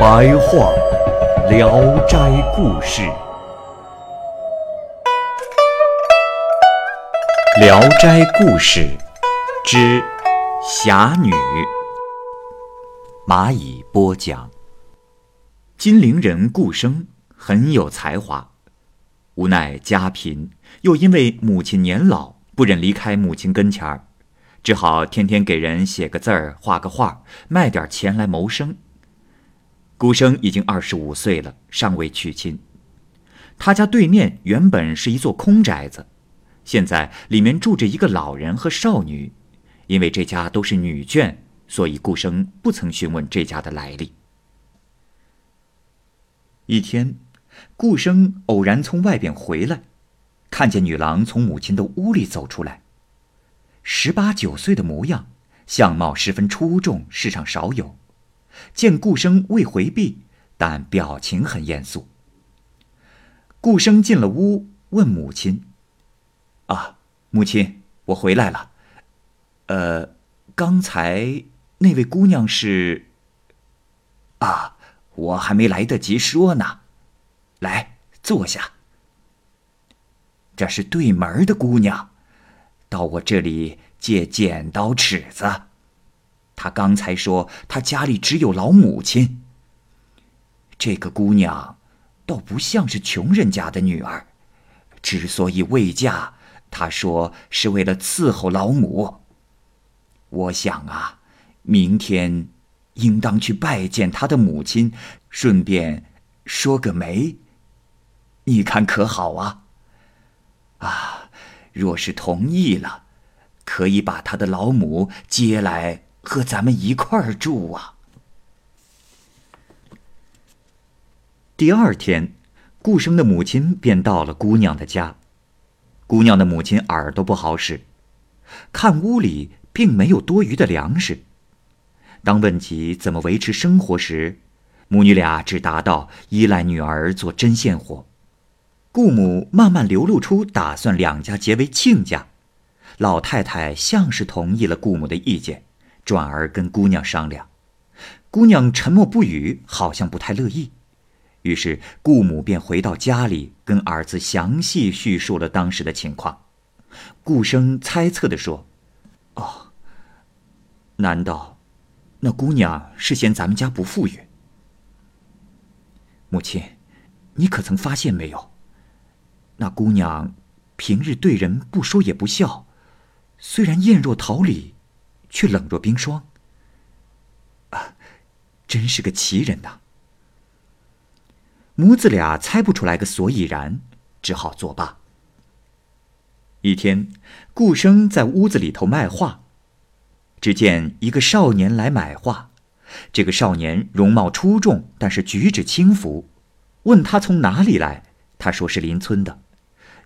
白话《聊斋故事》，《聊斋故事》之侠女，蚂蚁播讲。金陵人顾生很有才华，无奈家贫，又因为母亲年老，不忍离开母亲跟前儿，只好天天给人写个字儿、画个画，卖点钱来谋生。顾生已经二十五岁了，尚未娶亲。他家对面原本是一座空宅子，现在里面住着一个老人和少女，因为这家都是女眷，所以顾生不曾询问这家的来历。一天，顾生偶然从外边回来，看见女郎从母亲的屋里走出来。十八九岁的模样，相貌十分出众，世上少有。见顾生未回避，但表情很严肃。顾生进了屋，问母亲：“啊，母亲，我回来了。呃，刚才那位姑娘是？啊。”我还没来得及说呢，来坐下。这是对门的姑娘，到我这里借剪刀尺子。他刚才说他家里只有老母亲。这个姑娘倒不像是穷人家的女儿，之所以未嫁，她说是为了伺候老母。我想啊，明天。应当去拜见他的母亲，顺便说个媒。你看可好啊？啊，若是同意了，可以把他的老母接来和咱们一块儿住啊。第二天，顾生的母亲便到了姑娘的家。姑娘的母亲耳朵不好使，看屋里并没有多余的粮食。当问及怎么维持生活时，母女俩只答道：“依赖女儿做针线活。”顾母慢慢流露出打算两家结为亲家。老太太像是同意了顾母的意见，转而跟姑娘商量。姑娘沉默不语，好像不太乐意。于是顾母便回到家里，跟儿子详细叙述了当时的情况。顾生猜测地说：“哦，难道？”那姑娘是嫌咱们家不富裕。母亲，你可曾发现没有？那姑娘平日对人不说也不笑，虽然艳若桃李，却冷若冰霜。啊，真是个奇人呐！母子俩猜不出来个所以然，只好作罢。一天，顾生在屋子里头卖画。只见一个少年来买画，这个少年容貌出众，但是举止轻浮。问他从哪里来，他说是邻村的。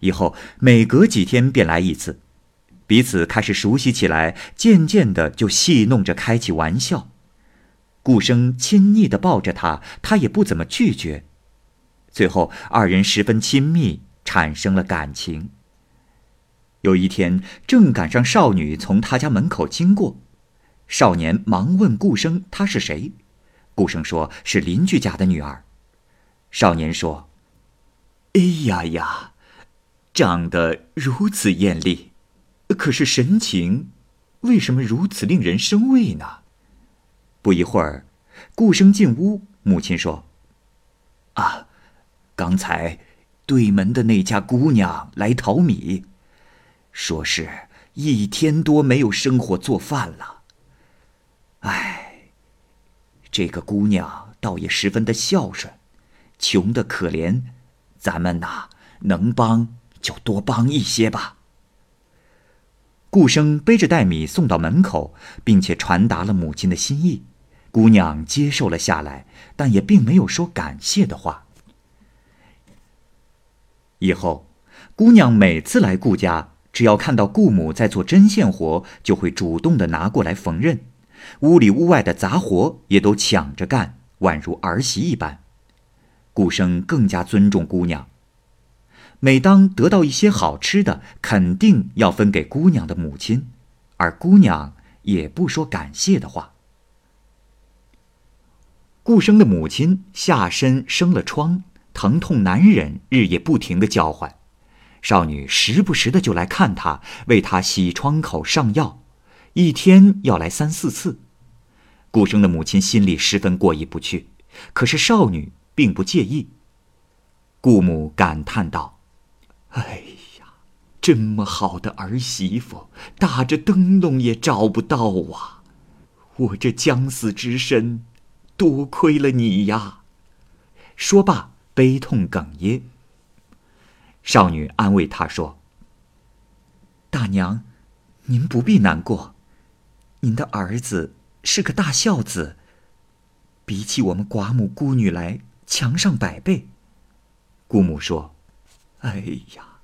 以后每隔几天便来一次，彼此开始熟悉起来，渐渐的就戏弄着开起玩笑。顾生亲昵的抱着他，他也不怎么拒绝。最后二人十分亲密，产生了感情。有一天，正赶上少女从他家门口经过。少年忙问顾生：“她是谁？”顾生说：“是邻居家的女儿。”少年说：“哎呀呀，长得如此艳丽，可是神情，为什么如此令人生畏呢？”不一会儿，顾生进屋，母亲说：“啊，刚才对门的那家姑娘来淘米，说是一天多没有生火做饭了。”哎，这个姑娘倒也十分的孝顺，穷的可怜，咱们呐能帮就多帮一些吧。顾生背着袋米送到门口，并且传达了母亲的心意。姑娘接受了下来，但也并没有说感谢的话。以后，姑娘每次来顾家，只要看到顾母在做针线活，就会主动的拿过来缝纫，屋里屋外的杂活也都抢着干，宛如儿媳一般。顾生更加尊重姑娘。每当得到一些好吃的，肯定要分给姑娘的母亲，而姑娘也不说感谢的话。顾生的母亲下身生了疮，疼痛难忍，日夜不停的叫唤。少女时不时的就来看她，为她洗疮口、上药，一天要来三四次。顾生的母亲心里十分过意不去，可是少女并不介意。顾母感叹道：“哎呀，这么好的儿媳妇，打着灯笼也找不到啊！我这将死之身。”多亏了你呀！说罢，悲痛哽咽。少女安慰他说：“大娘，您不必难过，您的儿子是个大孝子，比起我们寡母孤女来强上百倍。”姑母说：“哎呀，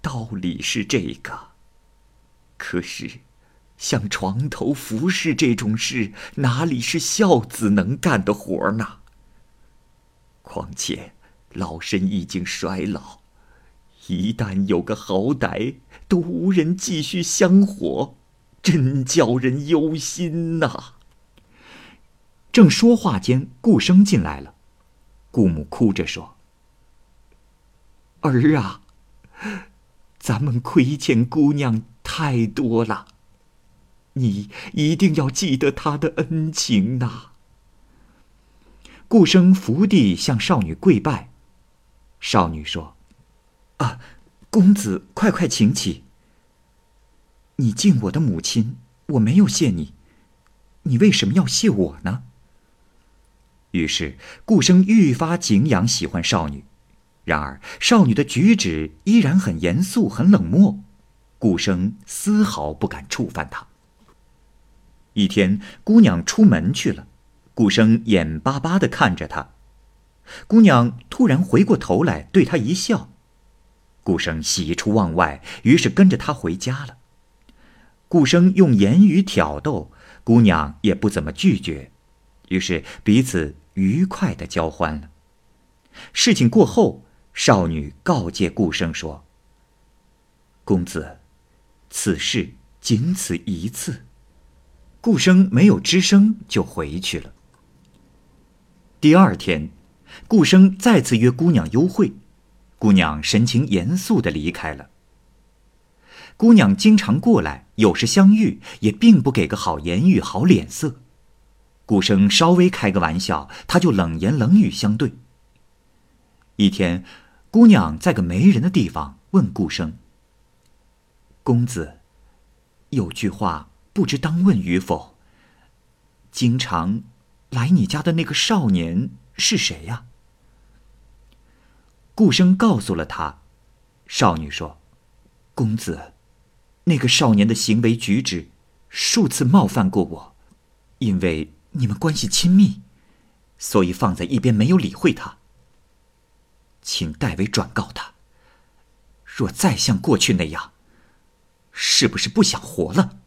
道理是这个，可是……”像床头服侍这种事，哪里是孝子能干的活呢？况且老身已经衰老，一旦有个好歹，都无人继续香火，真叫人忧心呐。正说话间，顾生进来了，顾母哭着说：“儿啊，咱们亏欠姑娘太多了。”你一定要记得她的恩情呐！顾生伏地向少女跪拜，少女说：“啊，公子快快请起。你敬我的母亲，我没有谢你，你为什么要谢我呢？”于是顾生愈发敬仰喜欢少女，然而少女的举止依然很严肃很冷漠，顾生丝毫不敢触犯她。一天，姑娘出门去了，顾生眼巴巴的看着她。姑娘突然回过头来，对他一笑。顾生喜出望外，于是跟着她回家了。顾生用言语挑逗，姑娘也不怎么拒绝，于是彼此愉快的交欢了。事情过后，少女告诫顾生说：“公子，此事仅此一次。”顾生没有吱声，就回去了。第二天，顾生再次约姑娘幽会，姑娘神情严肃的离开了。姑娘经常过来，有时相遇，也并不给个好言语、好脸色。顾生稍微开个玩笑，他就冷言冷语相对。一天，姑娘在个没人的地方问顾生：“公子，有句话。”不知当问与否。经常来你家的那个少年是谁呀？顾生告诉了他。少女说：“公子，那个少年的行为举止，数次冒犯过我，因为你们关系亲密，所以放在一边没有理会他。请代为转告他，若再像过去那样，是不是不想活了？”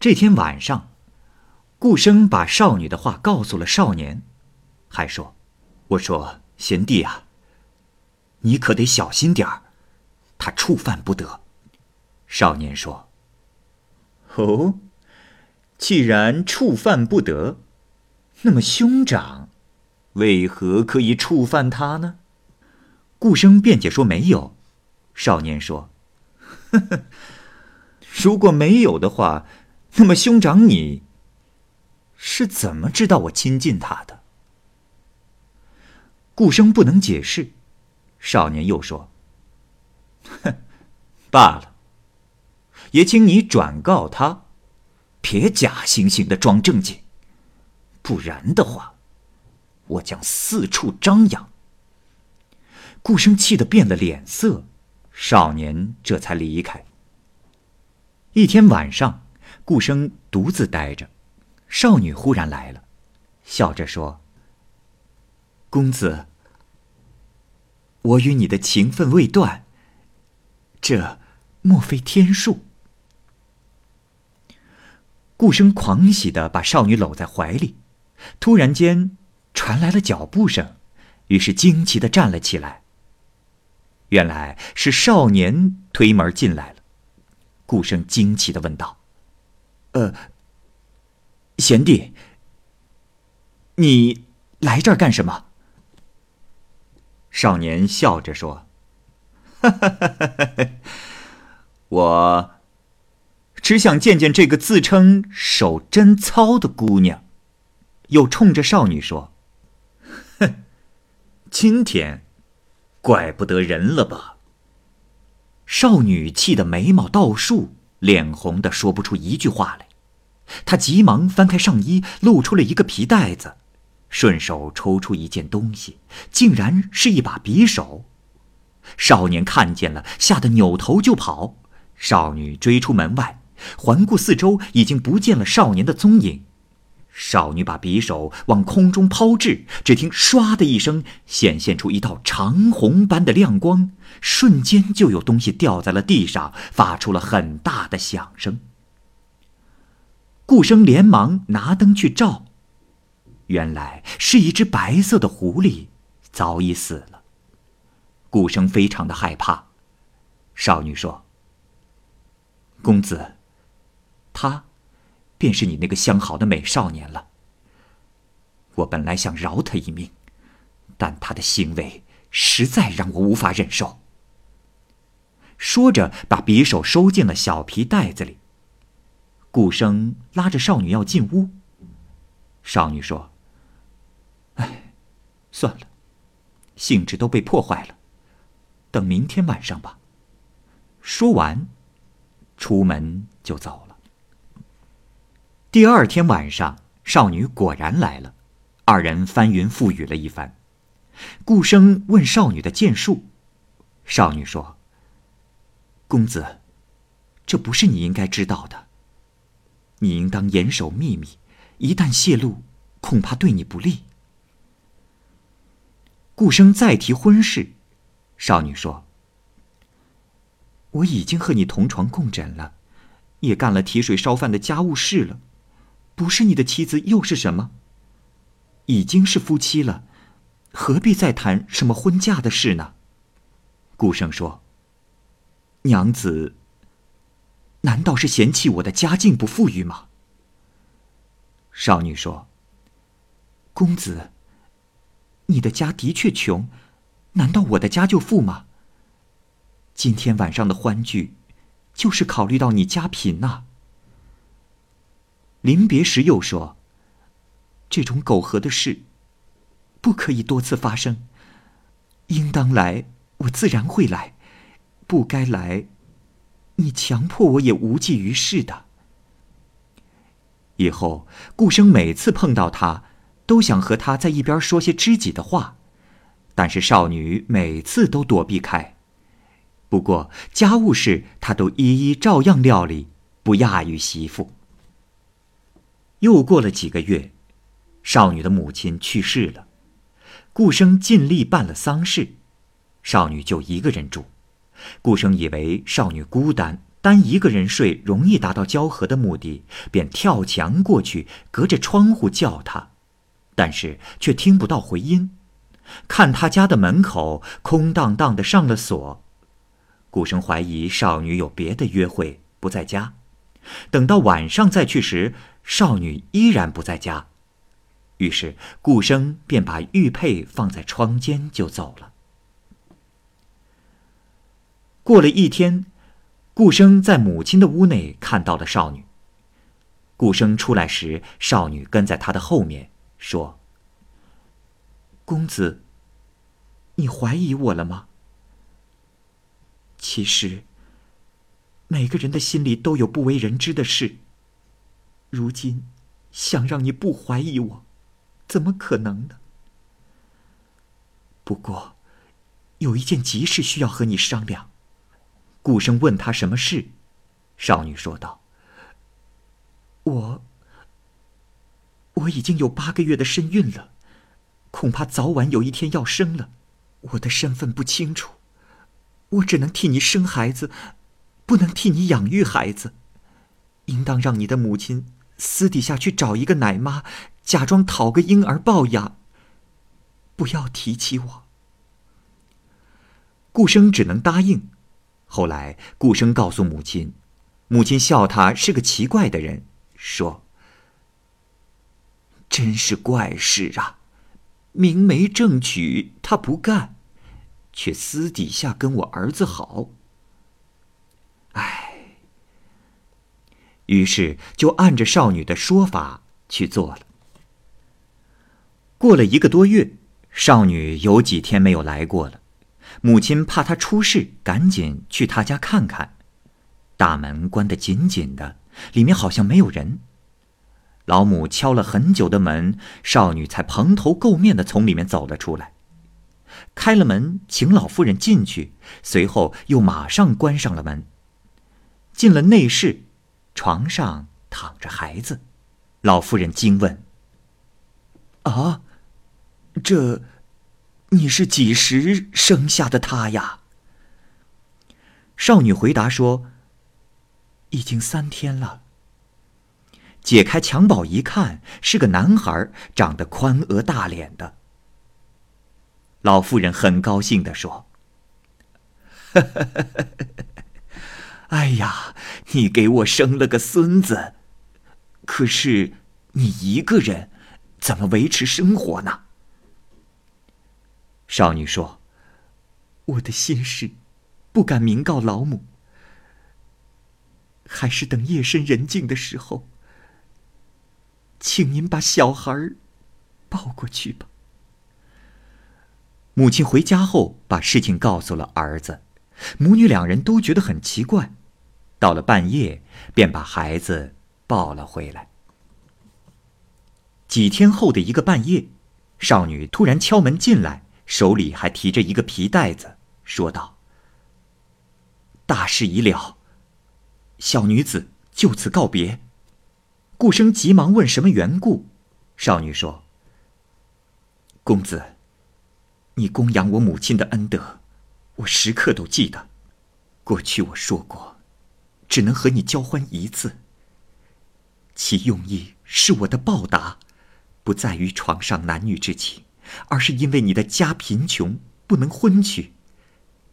这天晚上，顾生把少女的话告诉了少年，还说：“我说贤弟啊，你可得小心点儿，他触犯不得。”少年说：“哦，既然触犯不得，那么兄长为何可以触犯他呢？”顾生辩解说：“没有。”少年说：“呵呵，如果没有的话。”那么，兄长，你是怎么知道我亲近他的？顾生不能解释。少年又说：“哼，罢了，也请你转告他，别假惺惺的装正经，不然的话，我将四处张扬。”顾生气得变了脸色，少年这才离开。一天晚上，顾生独自呆着，少女忽然来了，笑着说：“公子，我与你的情分未断，这莫非天数？”顾生狂喜的把少女搂在怀里，突然间传来了脚步声，于是惊奇的站了起来。原来是少年推门进来了。顾生惊奇的问道：“呃，贤弟，你来这儿干什么？”少年笑着说：“哈哈哈哈哈，我只想见见这个自称手贞操的姑娘。”又冲着少女说：“，今天怪不得人了吧？”少女气得眉毛倒竖，脸红的说不出一句话来。她急忙翻开上衣，露出了一个皮袋子，顺手抽出一件东西，竟然是一把匕首。少年看见了，吓得扭头就跑。少女追出门外，环顾四周，已经不见了少年的踪影。少女把匕首往空中抛掷，只听“唰”的一声，显现出一道长虹般的亮光，瞬间就有东西掉在了地上，发出了很大的响声。顾生连忙拿灯去照，原来是一只白色的狐狸，早已死了。顾生非常的害怕。少女说：“公子，他。”便是你那个相好的美少年了。我本来想饶他一命，但他的行为实在让我无法忍受。说着，把匕首收进了小皮袋子里。顾生拉着少女要进屋。少女说：“哎，算了，兴致都被破坏了，等明天晚上吧。”说完，出门就走了。第二天晚上，少女果然来了，二人翻云覆雨了一番。顾生问少女的剑术，少女说：“公子，这不是你应该知道的。你应当严守秘密，一旦泄露，恐怕对你不利。”顾生再提婚事，少女说：“我已经和你同床共枕了，也干了提水烧饭的家务事了。”不是你的妻子又是什么？已经是夫妻了，何必再谈什么婚嫁的事呢？顾生说：“娘子，难道是嫌弃我的家境不富裕吗？”少女说：“公子，你的家的确穷，难道我的家就富吗？今天晚上的欢聚，就是考虑到你家贫呐。”临别时又说：“这种苟合的事，不可以多次发生。应当来，我自然会来；不该来，你强迫我也无济于事的。”以后顾生每次碰到他，都想和他在一边说些知己的话，但是少女每次都躲避开。不过家务事，他都一一照样料理，不亚于媳妇。又过了几个月，少女的母亲去世了，顾生尽力办了丧事，少女就一个人住。顾生以为少女孤单，单一个人睡容易达到交合的目的，便跳墙过去，隔着窗户叫她，但是却听不到回音。看他家的门口空荡荡的，上了锁。顾生怀疑少女有别的约会，不在家。等到晚上再去时，少女依然不在家，于是顾生便把玉佩放在窗间就走了。过了一天，顾生在母亲的屋内看到了少女。顾生出来时，少女跟在他的后面，说：“公子，你怀疑我了吗？其实，每个人的心里都有不为人知的事。”如今，想让你不怀疑我，怎么可能呢？不过，有一件急事需要和你商量。顾生问他什么事，少女说道：“我，我已经有八个月的身孕了，恐怕早晚有一天要生了。我的身份不清楚，我只能替你生孩子，不能替你养育孩子。应当让你的母亲私底下去找一个奶妈，假装讨个婴儿抱养。不要提起我。”顾生只能答应。后来，顾生告诉母亲。母亲笑他是个奇怪的人，说：“真是怪事啊！明媒正娶他不干，却私底下跟我儿子好。于是就按着少女的说法去做了。过了一个多月，少女有几天没有来过了，母亲怕她出事，赶紧去她家看看。大门关得紧紧的，里面好像没有人。老母敲了很久的门，少女才蓬头垢面的从里面走了出来。开了门，请老妇人进去，随后又马上关上了门。进了内室，床上躺着孩子。老妇人惊问：“啊，这，你是几时生下的他呀？”少女回答说。已经三天了。解开襁褓一看，是个男孩，长得宽额大脸的。老妇人很高兴的说：“ 哎呀，你给我生了个孙子，可是你一个人怎么维持生活呢？”少女说：“我的心事，不敢明告老母。”还是等夜深人静的时候，请您把小孩抱过去吧。母亲回家后，把事情告诉了儿子，母女两人都觉得很奇怪。到了半夜，便把孩子抱了回来。几天后的一个半夜，少女突然敲门进来，手里还提着一个皮袋子，说道：“大事已了。”小女子就此告别，顾生急忙问什么缘故。少女说：“公子，你供养我母亲的恩德，我时刻都记得。过去我说过，只能和你交欢一次。其用意是我的报答，不在于床上男女之情，而是因为你的家贫穷，不能婚娶，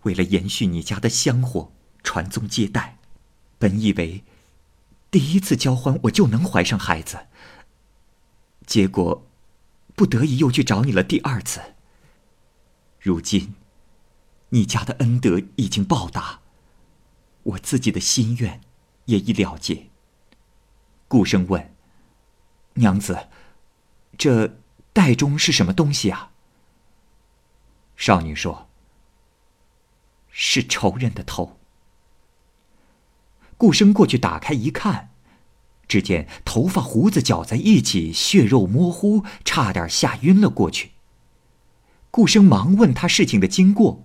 为了延续你家的香火，传宗接代。”本以为第一次交欢我就能怀上孩子，结果不得已又去找你了第二次。如今你家的恩德已经报答，我自己的心愿也已了结。顾生问：“娘子，这袋中是什么东西啊？”少女说：“是仇人的头。”顾生过去打开一看，只见头发胡子搅在一起，血肉模糊，差点吓晕了过去。顾生忙问他事情的经过，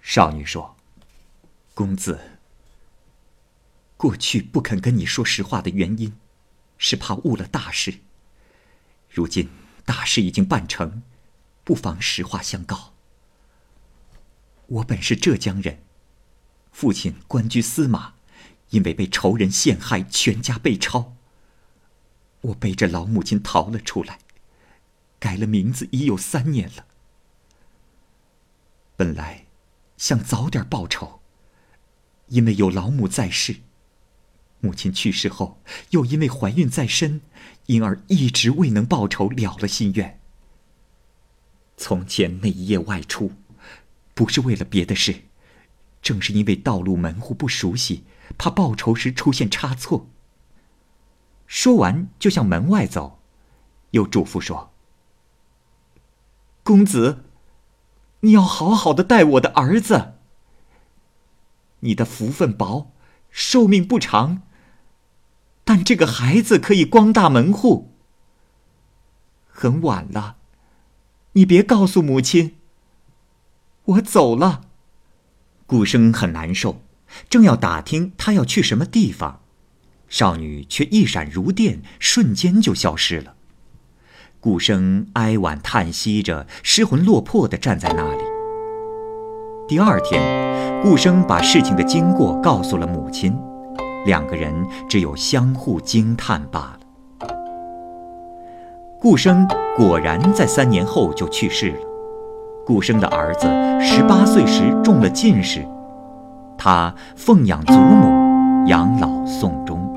少女说：“公子，过去不肯跟你说实话的原因，是怕误了大事。如今大事已经办成，不妨实话相告。我本是浙江人，父亲官居司马。”因为被仇人陷害，全家被抄。我背着老母亲逃了出来，改了名字已有三年了。本来想早点报仇，因为有老母在世，母亲去世后又因为怀孕在身，因而一直未能报仇了了心愿。从前那一夜外出，不是为了别的事，正是因为道路门户不熟悉。怕报仇时出现差错。说完，就向门外走，又嘱咐说：“公子，你要好好的待我的儿子。你的福分薄，寿命不长，但这个孩子可以光大门户。很晚了，你别告诉母亲。我走了。”顾生很难受。正要打听他要去什么地方，少女却一闪如电，瞬间就消失了。顾生哀婉叹息着，失魂落魄地站在那里。第二天，顾生把事情的经过告诉了母亲，两个人只有相互惊叹罢了。顾生果然在三年后就去世了。顾生的儿子十八岁时中了进士，他奉养祖母，养老送终。